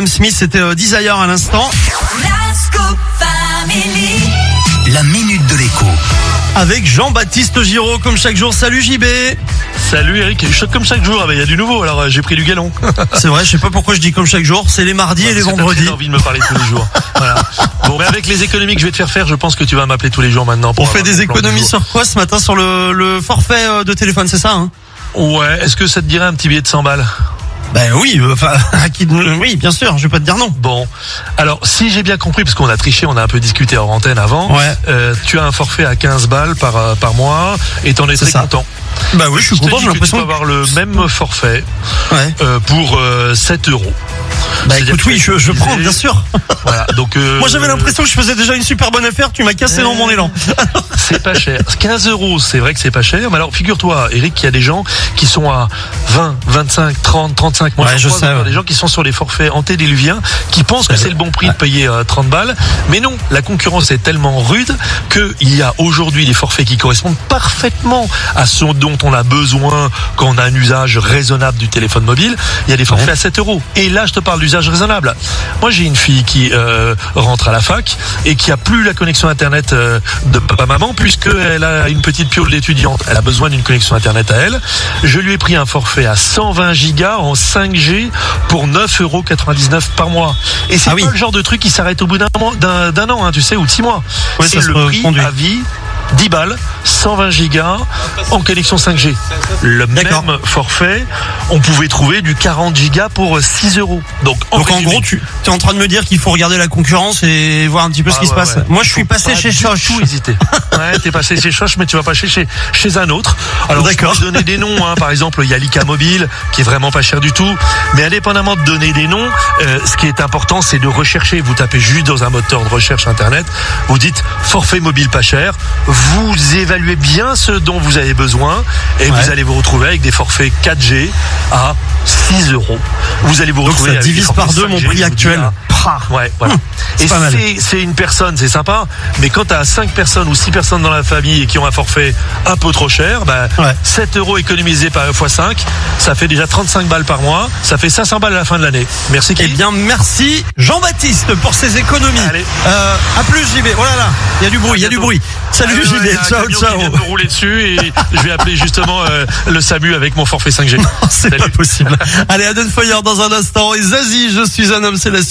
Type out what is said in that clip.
Sam Smith, c'était euh, Desire à l'instant. La minute de l'écho. Avec Jean-Baptiste Giraud, comme chaque jour. Salut JB Salut Eric, je comme chaque jour, ah bah, il y a du nouveau, alors euh, j'ai pris du galon. C'est vrai, je sais pas pourquoi je dis comme chaque jour. C'est les mardis et les vendredis. très envie de me parler tous les jours. Voilà. Bon, mais avec les économies que je vais te faire faire, je pense que tu vas m'appeler tous les jours maintenant. pour On fait avoir des mon plan du économies jour. sur quoi ce matin? Sur le, le forfait euh, de téléphone, c'est ça hein? Ouais, est-ce que ça te dirait un petit billet de 100 balles? Ben oui, euh, enfin, à qui- oui, bien sûr, je vais pas te dire non. Bon, alors si j'ai bien compris, parce qu'on a triché, on a un peu discuté hors antenne avant, Ouais. euh, tu as un forfait à 15 balles par, euh, par mois et t'en es très ça. content. Bah oui, je suis Je te content, j'ai que tu l'impression. peux avoir le même forfait Ouais. euh, pour euh, 7 euros. Bah écoute, oui, je, je prends, bien sûr. Voilà, donc euh, Moi j'avais l'impression que je faisais déjà une super bonne affaire, tu m'as cassé dans mon élan. C'est pas cher. 15 euros, c'est vrai que c'est pas cher. Mais alors, figure-toi, Eric, qu'il y a des gens qui sont à 20, 25, 30, 35. Moi, Ouais, je croise sais, ouais. des gens qui sont sur les forfaits antédiluviens, qui pensent que c'est le bon prix de payer euh, 30 balles. Mais non, la concurrence est tellement rude qu'il y a aujourd'hui des forfaits qui correspondent parfaitement à ce dont on a besoin quand on a un usage raisonnable du téléphone mobile. Il y a des forfaits à 7 euros. Et là, je te parle d'usage raisonnable. Moi, j'ai une fille qui euh, rentre à la fac et qui a plus la connexion internet euh, de papa-maman puisqu'elle a une petite piole d'étudiante. Elle a besoin d'une connexion internet à elle. Je lui ai pris un forfait à 120 gigas en 5G pour 9,99 euros par mois. Et c'est Ah oui. pas le genre de truc qui s'arrête au bout d'un an, hein, tu sais, ou de 6 mois. Ouais, c'est le prix à vie. 10 balles, 120 gigas en connexion 5G. Le même forfait, on pouvait trouver du 40 gigas pour 6 euros. Donc en, Donc en gros, tu es en train de me dire qu'il faut regarder la concurrence et voir un petit peu ce Ah qui se passe. ouais. Moi, je suis passé pas chez tout hésiter. Ouais, t'es passé chez Choche, mais tu vas pas chez, chez, chez un autre. Alors, D'accord. je peux donner des noms, hein. Par exemple, il y a l'ICA Mobile, qui est vraiment pas cher du tout. Mais indépendamment de donner des noms, euh, ce qui est important, c'est de rechercher. Vous tapez juste dans un moteur de recherche internet. Vous dites forfait mobile pas cher. Vous évaluez bien ce dont vous avez besoin et Ouais. vous allez vous retrouver avec des forfaits 4G à 6 euros. Vous allez vous Donc retrouver ça avec des divise par deux mon 5G, prix actuel. À Ouais, voilà. Hum, c'est et c'est une personne, c'est sympa, mais quand tu as 5 personnes ou 6 personnes dans la famille et qui ont un forfait un peu trop cher, bah, Ouais. 7 euros économisés par x 5, ça fait déjà 35 balles par mois, ça fait 500 balles à la fin de l'année. Merci qui Eh bien, merci Jean-Baptiste pour ces économies. Allez. Euh, à plus JB. Oh là là, il y a du bruit, il y a du bruit. Salut Ah JB, ciao ciao. de me rouler dessus et je vais appeler justement euh, le SAMU avec mon forfait 5G. C'est pas possible. Allez, Aden Foyer dans un instant. Et Zazie, je suis un homme, c'est la suite.